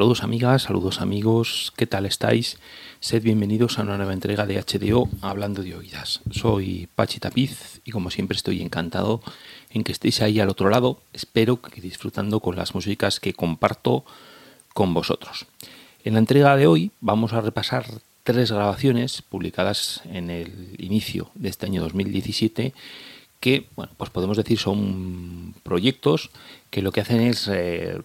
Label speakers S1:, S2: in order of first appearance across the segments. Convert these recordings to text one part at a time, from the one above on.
S1: Saludos amigas, saludos amigos, ¿qué tal estáis? Sed bienvenidos a una nueva entrega de HDO Hablando de Oídas. Soy Pachi Tapiz y como siempre estoy encantado en que estéis ahí al otro lado. Espero que disfrutando con las músicas que comparto con vosotros. En la entrega de hoy vamos a repasar tres grabaciones publicadas en el inicio de este año 2017 que, bueno, pues podemos decir son proyectos que lo que hacen es eh,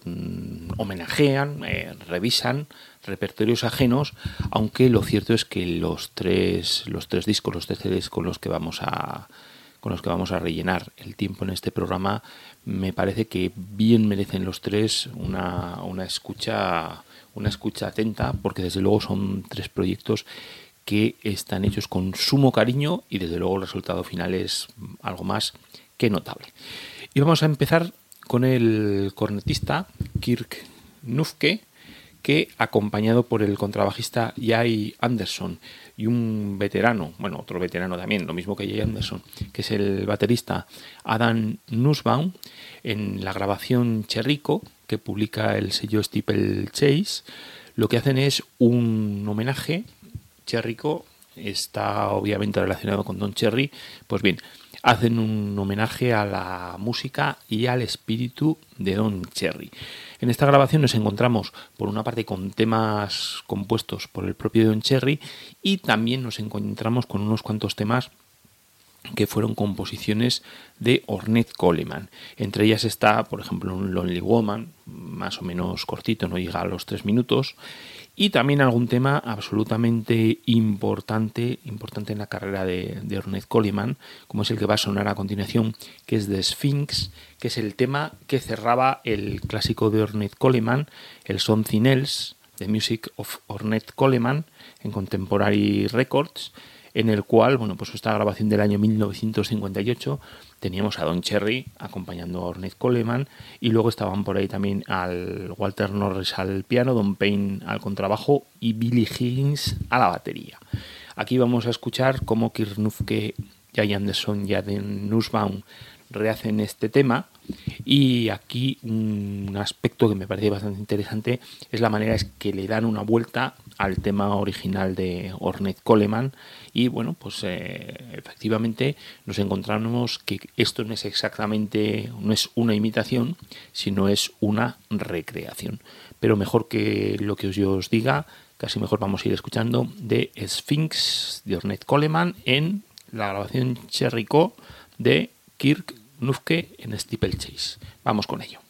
S1: homenajean, eh, revisan repertorios ajenos, aunque lo cierto es que los tres, los tres discos, los tres CDs con los que vamos a con los que vamos a rellenar el tiempo en este programa, me parece que bien merecen los tres una, una escucha una escucha atenta, porque desde luego son tres proyectos que están hechos con sumo cariño y desde luego el resultado final es algo más que notable. Y vamos a empezar con el cornetista Kirk Nufke, que acompañado por el contrabajista Jay Anderson y un veterano, bueno, otro veterano también, lo mismo que Jay Anderson, que es el baterista Adam Nussbaum, en la grabación Cherrico, que publica el sello Steeple Chase, lo que hacen es un homenaje Cherrico está obviamente relacionado con Don Cherry, pues bien, hacen un homenaje a la música y al espíritu de Don Cherry. En esta grabación nos encontramos por una parte con temas compuestos por el propio Don Cherry y también nos encontramos con unos cuantos temas que fueron composiciones de Ornette Coleman. Entre ellas está, por ejemplo, un Lonely Woman, más o menos cortito, no llega a los tres minutos, y también algún tema absolutamente importante, importante en la carrera de, de Coleman, como es el que va a sonar a continuación, que es The Sphinx, que es el tema que cerraba el clásico de Ornette Coleman, el Something Else, The Music of Ornette Coleman, en Contemporary Records, en el cual, bueno, pues esta grabación del año 1958 teníamos a Don Cherry acompañando a Ornette Coleman y luego estaban por ahí también al Walter Norris al piano, Don Payne al contrabajo y Billy Higgins a la batería. Aquí vamos a escuchar cómo Kirnufke, Jay Anderson y Aden Nussbaum rehacen este tema y aquí un aspecto que me parece bastante interesante es la manera es que le dan una vuelta al tema original de Ornette Coleman y bueno pues eh, efectivamente nos encontramos que esto no es exactamente no es una imitación sino es una recreación pero mejor que lo que yo os diga casi mejor vamos a ir escuchando de Sphinx de Ornette Coleman en la grabación Cherrico de Kirk Nufke en Steeplechase. Vamos con ello.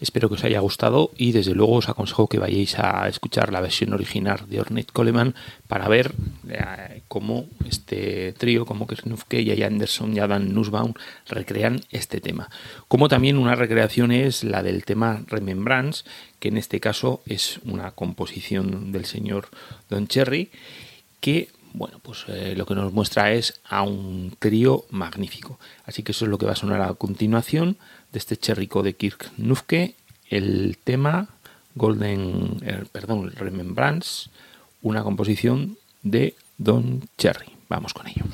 S1: Espero que os haya gustado y desde luego os aconsejo que vayáis a escuchar la versión original de Ornette Coleman para ver eh, cómo este trío, como Knufke, y Anderson y Adam Nussbaum recrean este tema. Como también una recreación es la del tema Remembrance, que en este caso es una composición del señor Don Cherry, que bueno, pues eh, lo que nos muestra es a un trío magnífico. Así que eso es lo que va a sonar a continuación de este cherrico de Kirk Nufke, el tema Golden, perdón, Remembrance, una composición de Don Cherry. Vamos con ello.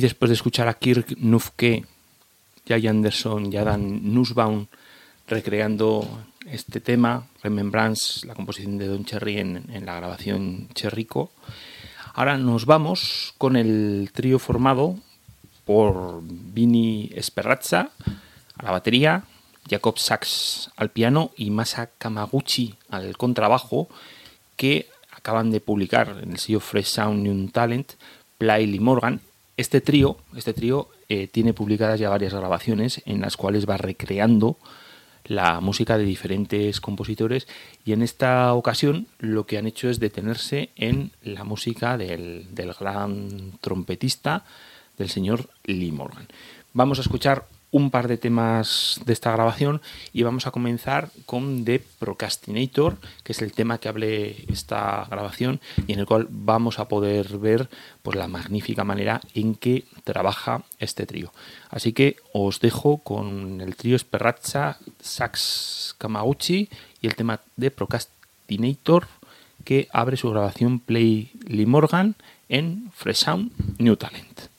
S1: Después de escuchar a Kirk Nufke, Jay Anderson y Adam Nussbaum recreando este tema, Remembrance, la composición de Don Cherry en, la grabación Cherrico. Ahora nos vamos con el trío formado por Vini Esperrazza a la batería, Jacob Sachs al piano y Masa Kamaguchi al contrabajo, que acaban de publicar en el sello Fresh Sound New Talent Play Morgan. Este trío, este trío eh, tiene publicadas ya varias grabaciones en las cuales va recreando la música de diferentes compositores y en esta ocasión lo que han hecho es detenerse en la música del, del gran trompetista del señor Lee Morgan. Vamos a escuchar un par de temas de esta grabación y vamos a comenzar con The Procrastinator, que es el tema que hable esta grabación y en el cual vamos a poder ver pues, la magnífica manera en que trabaja este trío. Así que os dejo con el trío Sperrazza, Sax Kamaguchi y el tema de Procrastinator que abre su grabación Play Lee Morgan en Fresh Sound New Talent.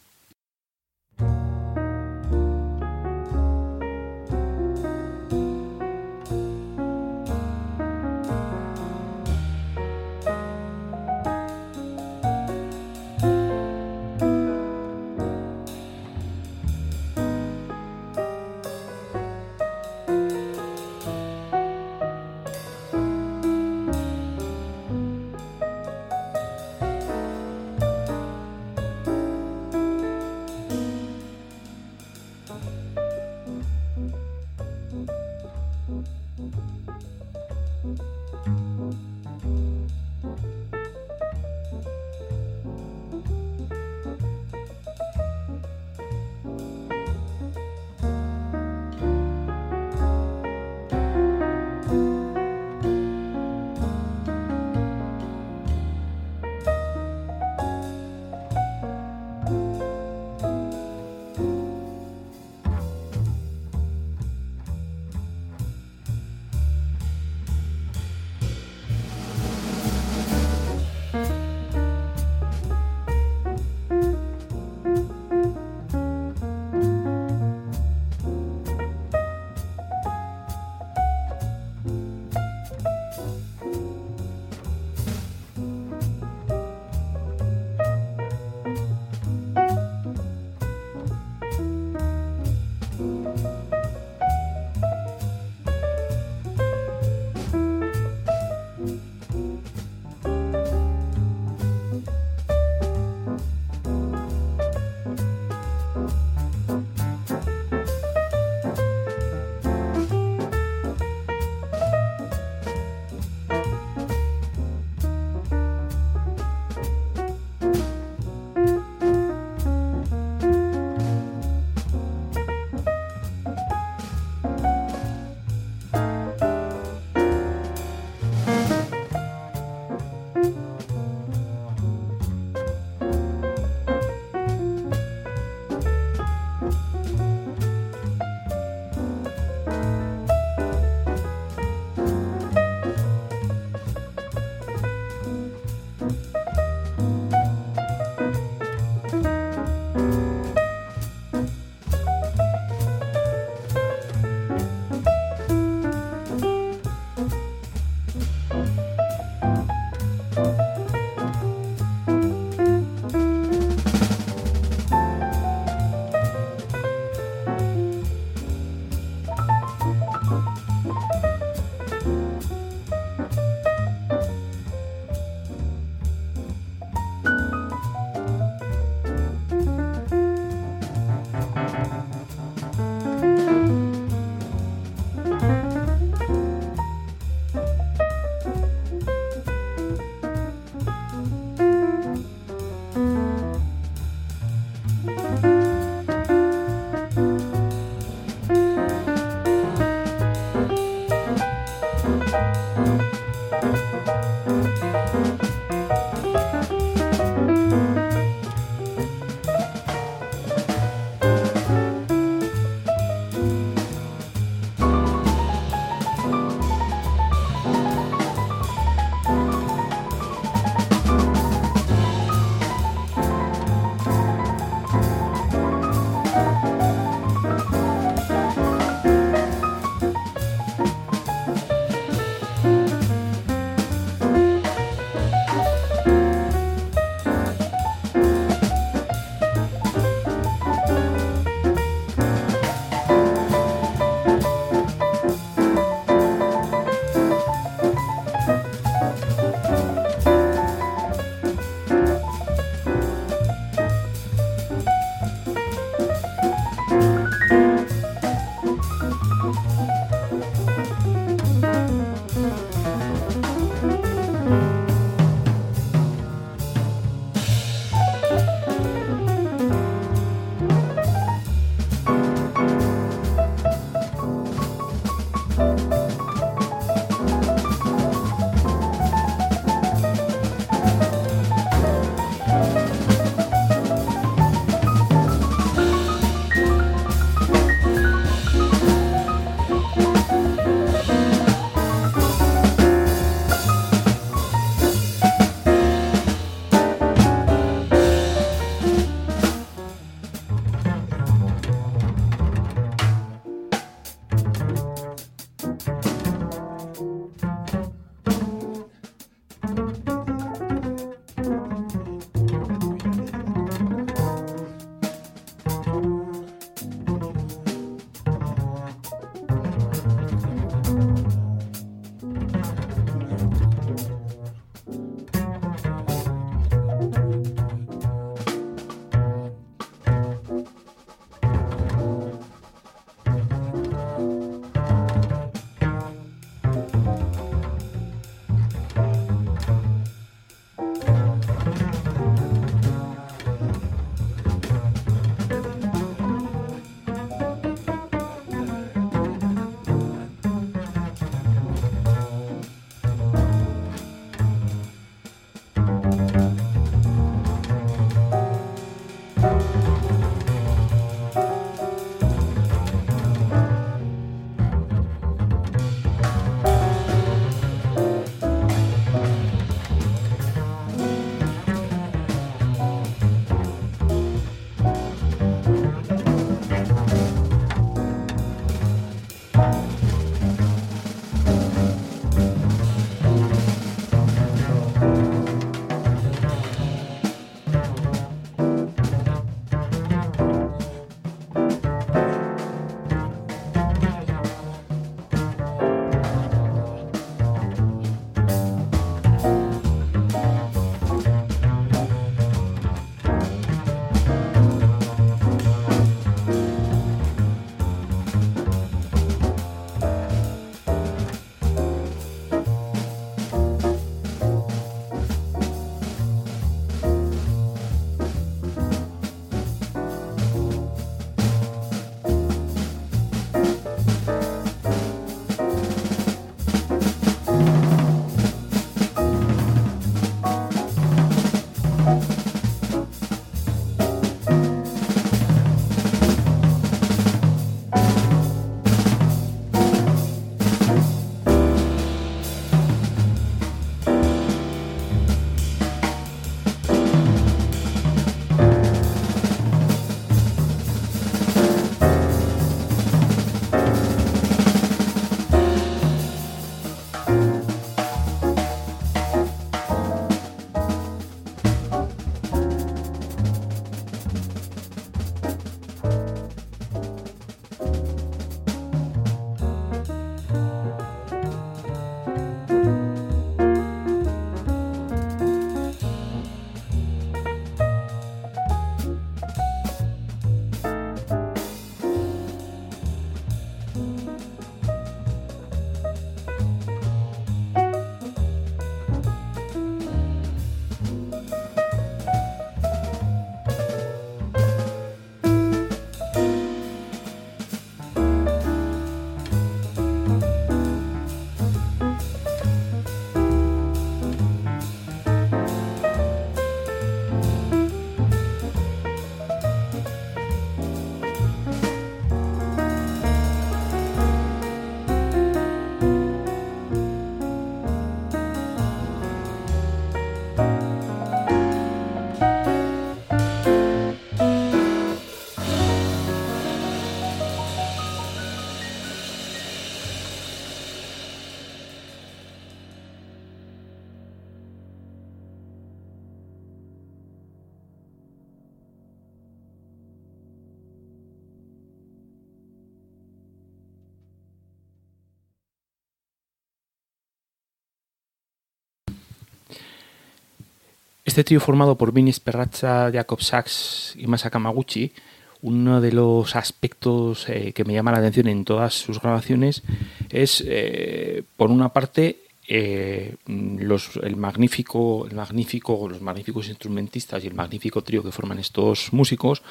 S1: Este trío formado por Vinny Perrazza, Jacob Sachs y Masa Kamaguchi, uno de los aspectos eh, que me llama la atención en todas sus grabaciones es, eh, por una parte, eh, los, el magnífico, los magníficos instrumentistas y el magnífico trío que forman estos músicos,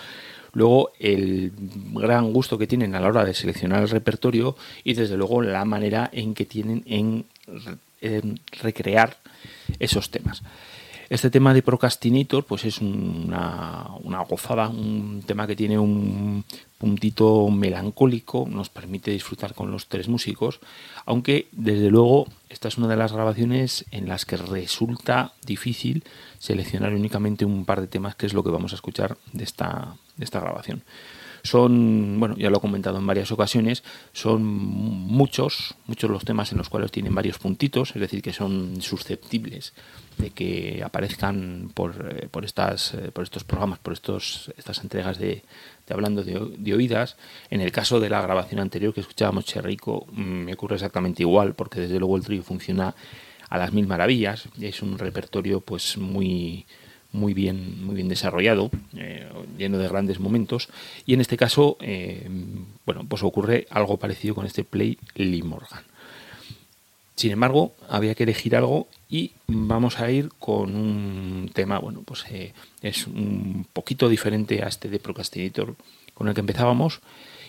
S1: luego el gran gusto que tienen a la hora de seleccionar el repertorio y desde luego la manera en que tienen en recrear esos temas. Este tema de Procrastinator pues es una, una gozada, un tema que tiene un puntito melancólico, nos permite disfrutar con los tres músicos, aunque desde luego esta es una de las grabaciones en las que resulta difícil seleccionar únicamente un par de temas, que es lo que vamos a escuchar de esta, de esta grabación. Son, bueno, ya lo he comentado en varias ocasiones, son muchos, muchos los temas en los cuales tienen varios puntitos, es decir, que son susceptibles de que aparezcan por, eh, por, estas, eh, por estos programas, por estos, estas entregas de, hablando de, oídas. En el caso de la grabación anterior que escuchábamos Cherrico, mm, me ocurre exactamente igual, porque desde luego el trío funciona a las mil maravillas, es un repertorio pues muy muy bien, muy bien desarrollado, eh, lleno de grandes momentos. Y en este caso, eh, bueno, pues ocurre algo parecido con este Play Lee Morgan. Sin embargo, había que elegir algo y vamos a ir con un tema, bueno, pues eh, es un poquito diferente a este de Procrastinator con el que empezábamos.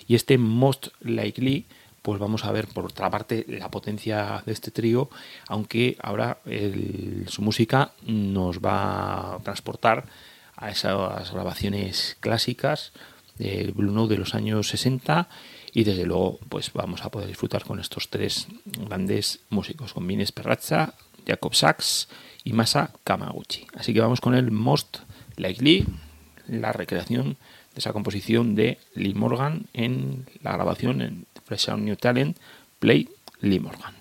S1: Y este Most Likely pues vamos a ver por otra parte la potencia de este trío, aunque ahora su música nos va a transportar a esas grabaciones clásicas del Blue Note de los años 60 y desde luego pues vamos a poder disfrutar con estos tres grandes músicos, con Vines Perrazza, Jacob Sachs y Masa Kamaguchi. Así que vamos con el Most Likely, la recreación de esa composición de Lee Morgan en la grabación en Fresh Out New Talent, Play Lee Morgan.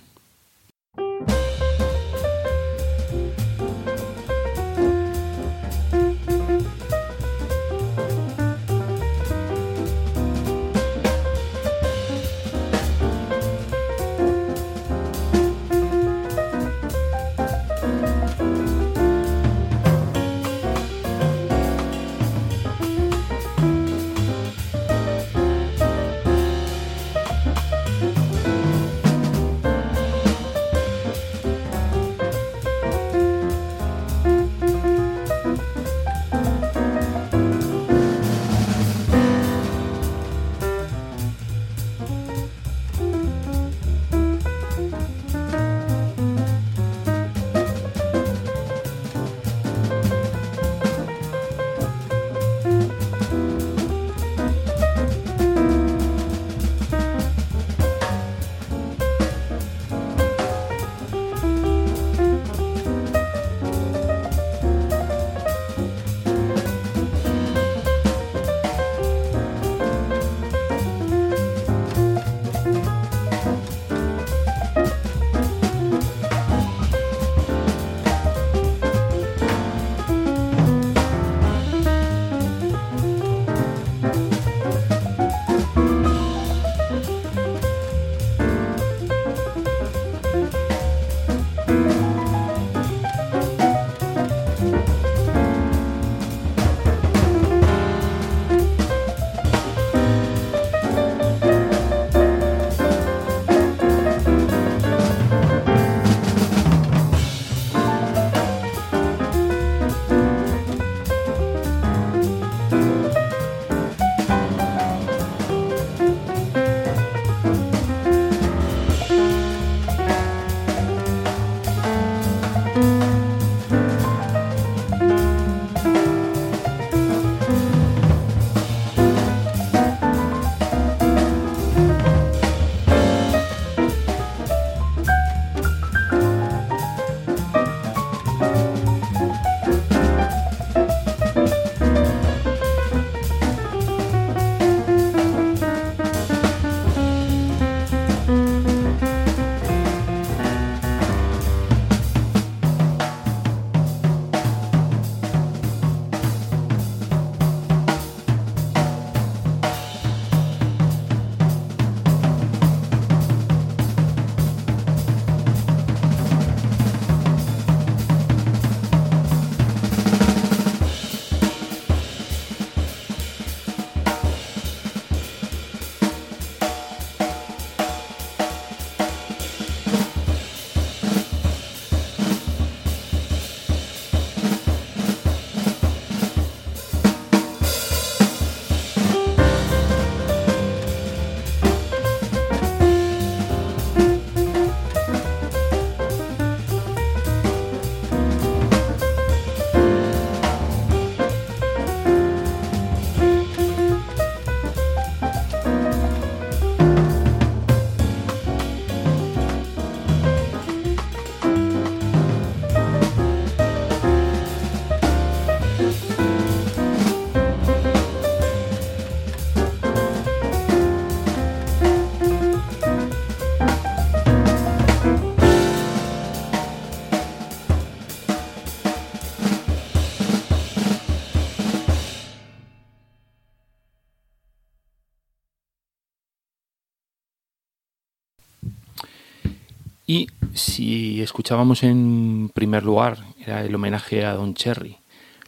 S1: Escuchábamos en primer lugar, era el homenaje a Don Cherry,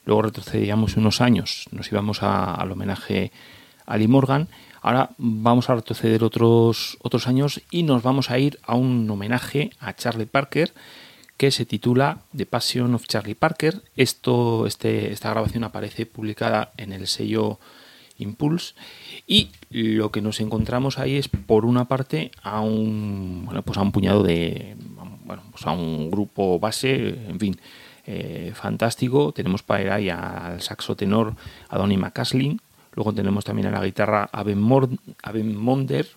S1: luego retrocedíamos unos años, nos íbamos al homenaje a Lee Morgan, ahora vamos a retroceder otros, otros años y nos vamos a ir a un homenaje a Charlie Parker que se titula The Passion of Charlie Parker. Esto, este, esta grabación aparece publicada en el sello Impulse. Y lo que nos encontramos ahí es por una parte a un bueno, pues a un puñado de bueno, pues a un grupo base, en fin, eh, fantástico. Tenemos para ahí al saxo tenor a Donny McCaslin, luego tenemos también a la guitarra a Ben, Monder,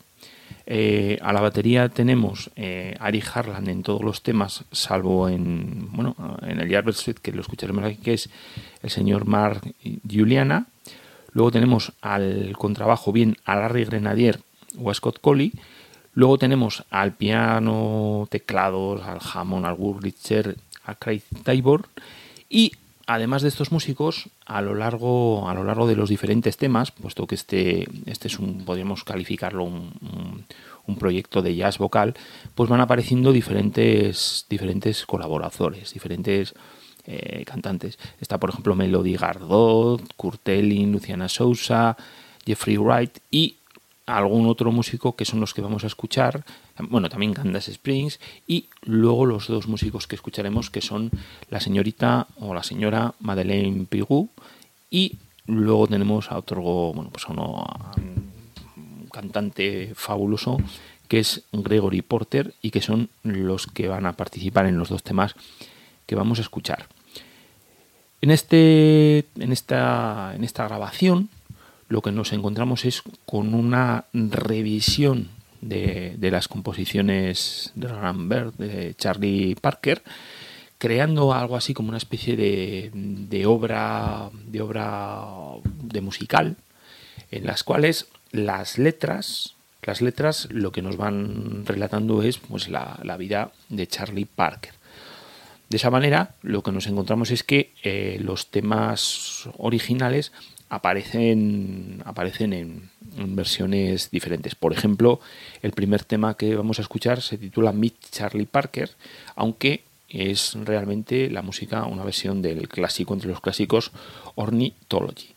S1: eh, a la batería tenemos eh, Ari Harlan en todos los temas, salvo en bueno en el Yardbird Suite, que lo escucharemos aquí, que es el señor Mark Juliana. Luego tenemos al contrabajo bien a Larry Grenadier o a Scott Colley. Luego tenemos al piano, teclados, al Hammond, al Wurlitzer, a Craig Taibor. Y además de estos músicos, a lo largo, a lo largo de los diferentes temas, puesto que este, este es un, podríamos calificarlo un, un, proyecto de jazz vocal, pues van apareciendo diferentes, diferentes colaboradores, diferentes eh, cantantes. Está, por ejemplo, Melody Gardot, Kurt Elling, Luciana Sousa, Jeffrey Wright y algún otro músico que son los que vamos a escuchar. Bueno, también Candace Springs y luego los dos músicos que escucharemos que son la señorita o la señora Madeleine Pigou y luego tenemos a otro, bueno, pues a, uno, un cantante fabuloso que es Gregory Porter y que son los que van a participar en los dos temas que vamos a escuchar. En, este, en, esta, en esta grabación lo que nos encontramos es con una revisión de, las composiciones de Rambert, de Charlie Parker, creando algo así como una especie de, de, obra de obra de musical en las cuales las letras las letras lo que nos van relatando es pues la, la vida de Charlie Parker. De esa manera, lo que nos encontramos es que eh, los temas originales aparecen, aparecen en, versiones diferentes. Por ejemplo, el primer tema que vamos a escuchar se titula Meet Charlie Parker, aunque es realmente la música, una versión del clásico entre los clásicos Ornithology.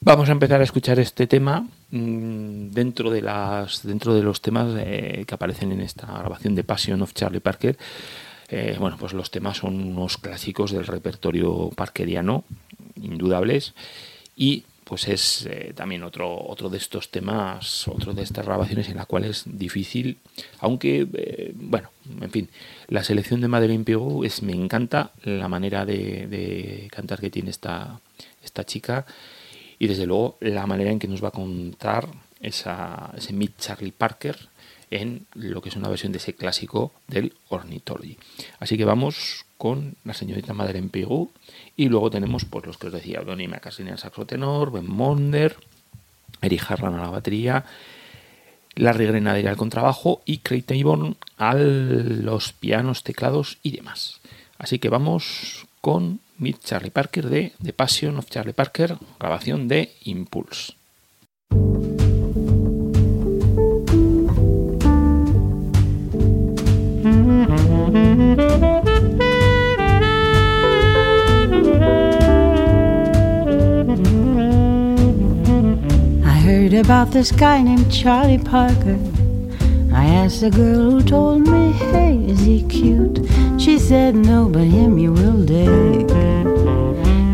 S1: Vamos a empezar a escuchar este tema mm, dentro de las dentro de los temas eh, que aparecen en esta grabación de Passion of Charlie Parker eh, bueno, pues los temas son unos clásicos del repertorio parkeriano, indudables, y pues es eh, también otro, otro de estos temas, otro de estas grabaciones en la cual es difícil, aunque, eh, bueno, en fin, la selección de Madeleine Pigou es, me encanta la manera de, cantar que tiene esta, esta chica y desde luego la manera en que nos va a contar esa, ese Meet Charlie Parker, en lo que es una versión de ese clásico del Ornithology. Así que vamos con la señorita Madeleine Pigou y luego tenemos pues los que os decía, Donny McCaslin al saxo tenor, Ben Monder, Eric Harlan a la batería, Larry Grenadier al contrabajo y Craig Taborn a los pianos, teclados y demás. Así que vamos con Meet Charlie Parker de The Passion of Charlie Parker, grabación de Impulse.
S2: About this guy named Charlie Parker. I asked the girl who told me, hey, is he cute? She said, no, but him you will dig.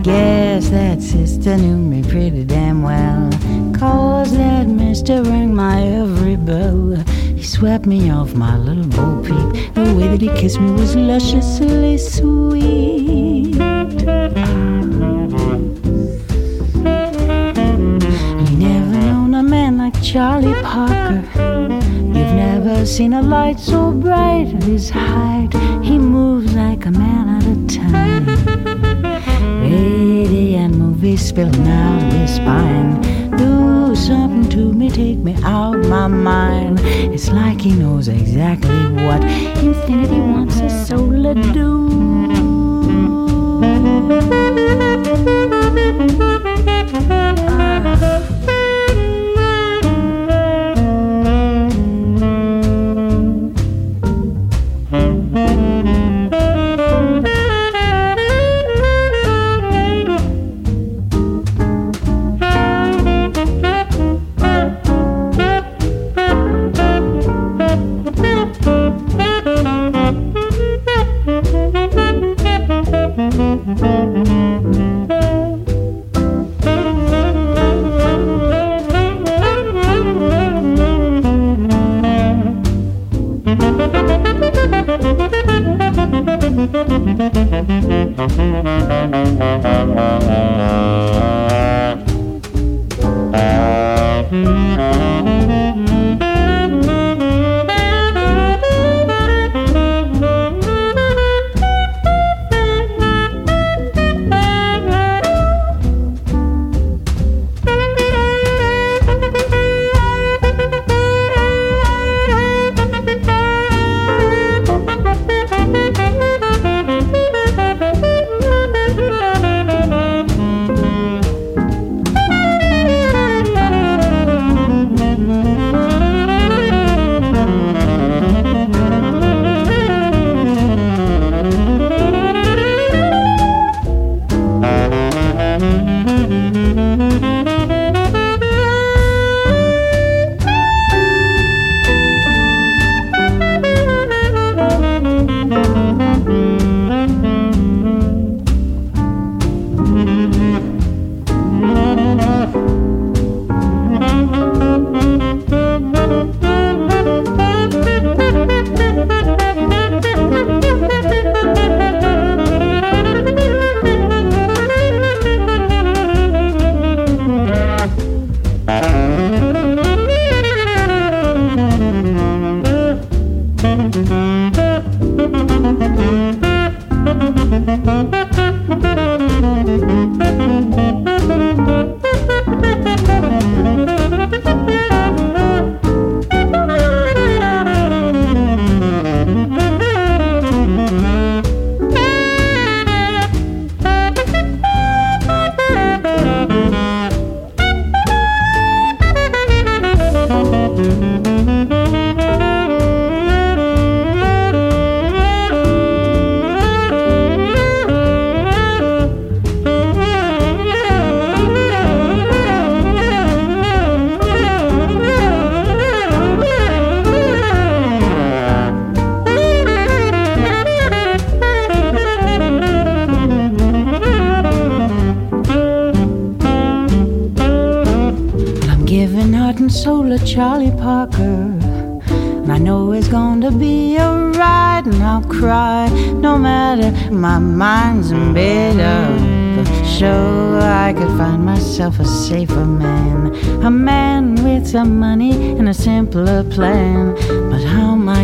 S2: Guess that sister knew me pretty damn well. Cause that mister rang my every bell. He swept me off my little bo peep. The way that he kissed me was lusciously sweet. Charlie Parker. You've never seen a light so bright at his height. He moves like a man out of time. Radiant movie spilling out his spine. Do something to me, take me out my mind. It's like he knows exactly what infinity wants his soul to do.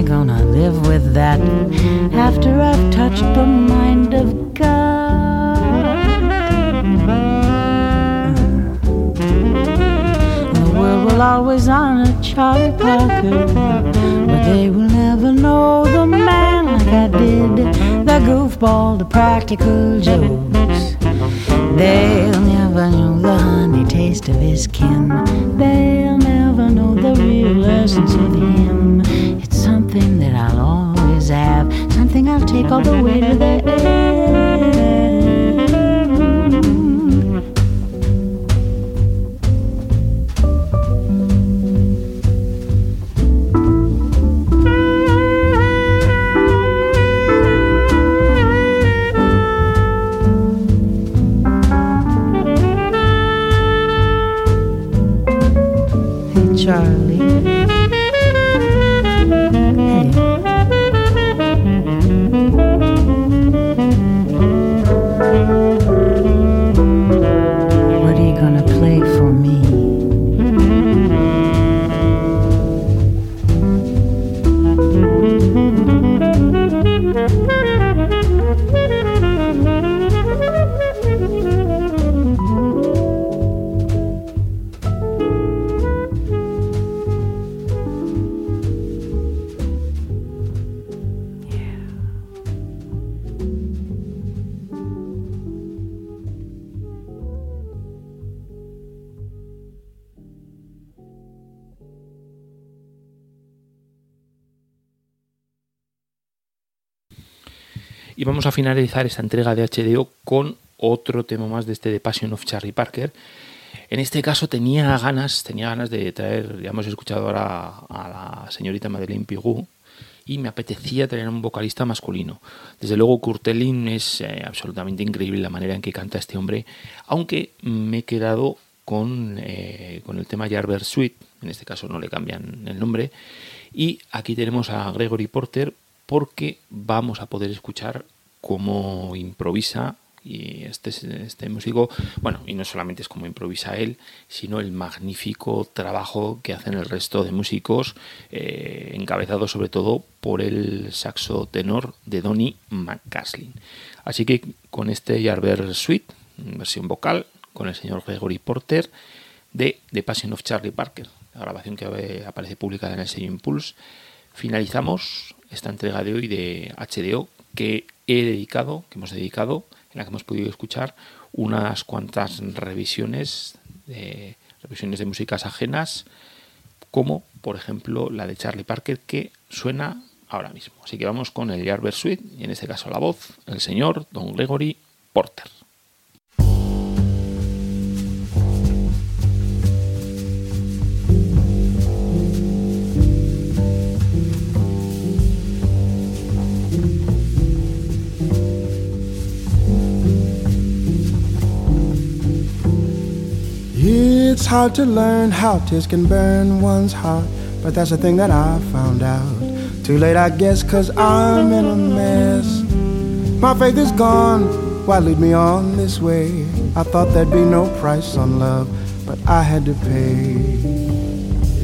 S2: I gonna live with that after I've touched the mind of God? The world will always honor Charlie Parker, but they will never know the man like I did. The goofball, the practical jokes. They'll never know the honey taste of his kin. They'll never know the real essence of him. I'll always have, something I'll take all the way to the end.
S1: Y vamos a finalizar esta entrega de HDO con otro tema más de este The Passion of Charlie Parker. En este caso tenía ganas, tenía ganas de traer, ya hemos escuchado ahora a la señorita Madeleine Pigou, y me apetecía tener un vocalista masculino. Desde luego Kurt Elling es eh, absolutamente increíble la manera en que canta este hombre, aunque me he quedado con, eh, con el tema Jarber Suite, en este caso no le cambian el nombre, y aquí tenemos a Gregory Porter porque vamos a poder escuchar cómo improvisa y este, este músico, bueno, y no solamente es como improvisa él, sino el magnífico trabajo que hacen el resto de músicos, eh, encabezado sobre todo por el saxo tenor de Donny McCaslin. Así que con este Jarber Suite, versión vocal, con el señor Gregory Porter, de The Passion of Charlie Parker, la grabación que aparece publicada en el sello Impulse, finalizamos esta entrega de hoy de HDO que he dedicado, que hemos dedicado, en la que hemos podido escuchar unas cuantas revisiones de revisiones de músicas ajenas, como por ejemplo la de Charlie Parker que suena ahora mismo. Así que vamos con el Jarber Suite y en este caso la voz, el señor Don Gregory Porter.
S3: Hard to learn how tears can burn one's heart, but that's the thing that I found out. Too late, I guess, cause I'm in a mess. My faith is gone, why lead me on this way? I thought there'd be no price on love, but I had to pay.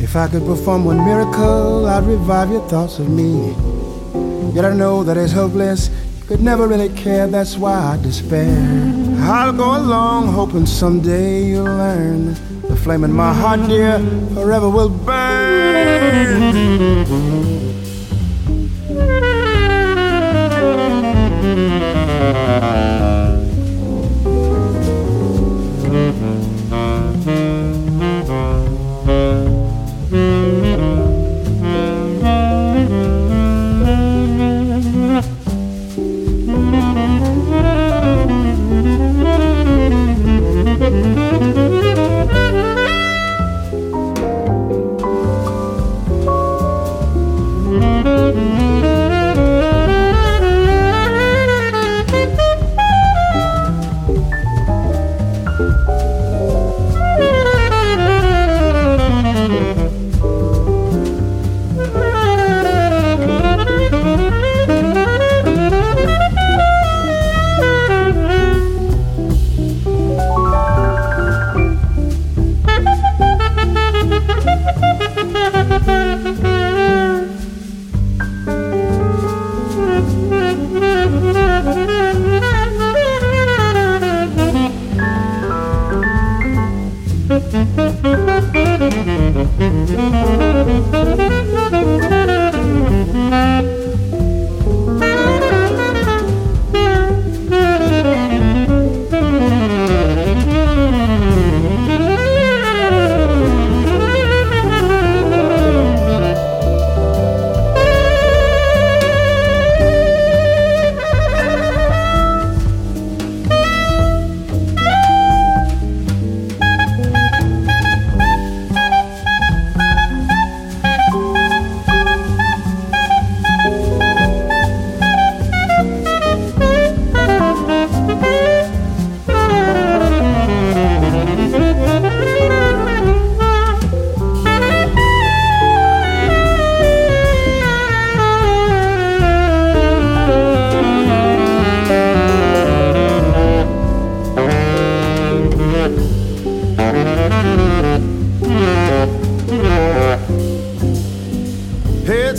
S3: If I could perform one miracle, I'd revive your thoughts of me. Yet I know that it's hopeless, you could never really care, that's why I despair. I'll go along, hoping someday you'll learn. Flame in my heart, dear, forever will burn.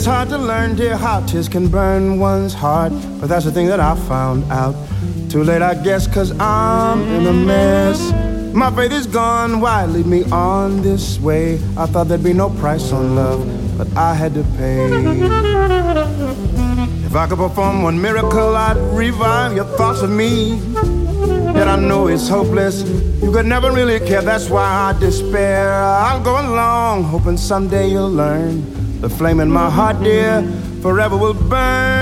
S3: Hard to learn, dear, how tears can burn one's heart. But that's the thing that I found out. Too late, I guess, cause I'm in a mess. My faith is gone, why lead me on this way? I thought there'd be no price on love, but I had to pay. If I could perform one miracle, I'd revive your thoughts of me. Yet I know it's hopeless. You could never really care, that's why I despair. I'll go along, hoping someday you'll learn. The flame in my heart, dear, forever will burn.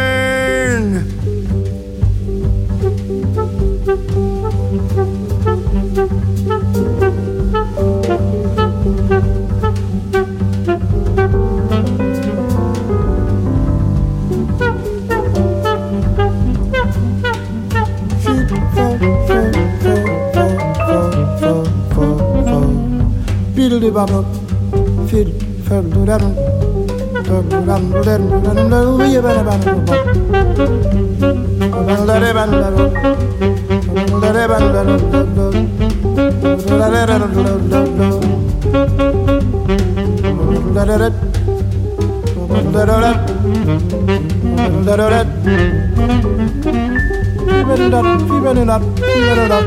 S3: Fibarudat, fibarudat, fibarudat,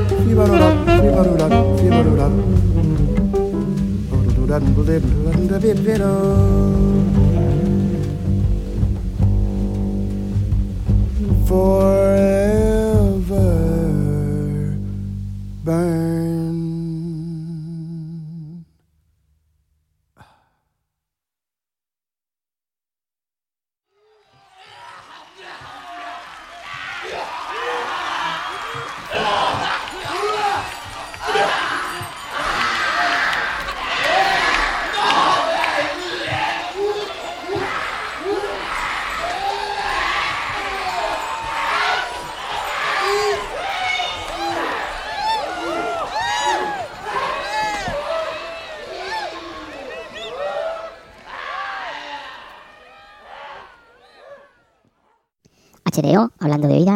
S3: fibarudat, fibarudat, Forever burn.